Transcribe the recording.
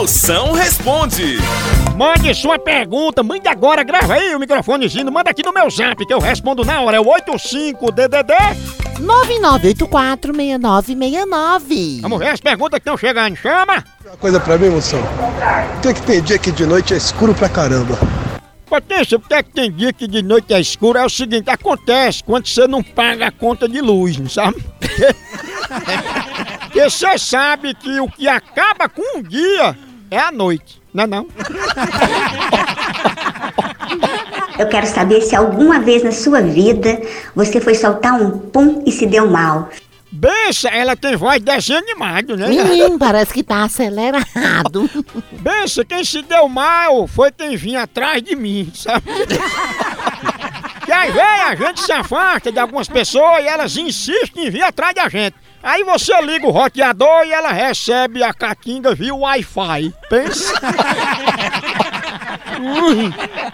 Moção responde. Mande sua pergunta, mande agora, grava aí o microfonezinho, manda aqui no meu zap que eu respondo na hora. É o 85DDD. 99846969. Vamos ver as perguntas que estão chegando. Chama! Uma coisa pra mim, moção. Tem que ter dia que de noite é escuro pra caramba. Potência, porque é que tem dia que de noite é escuro? É o seguinte, acontece quando você não paga a conta de luz, não sabe? Porque você sabe que o que acaba com um dia é a noite, não é não? Eu quero saber se alguma vez na sua vida você foi soltar um pum e se deu mal. Bença, ela tem voz de desenho animado, né? Menino, parece que tá acelerado. Bença, quem se deu mal foi quem vinha atrás de mim, sabe? Aí vem, a gente se afasta de algumas pessoas e elas insistem em vir atrás da gente. Aí você liga o roteador e ela recebe a caquinga via Wi-Fi. Pensa?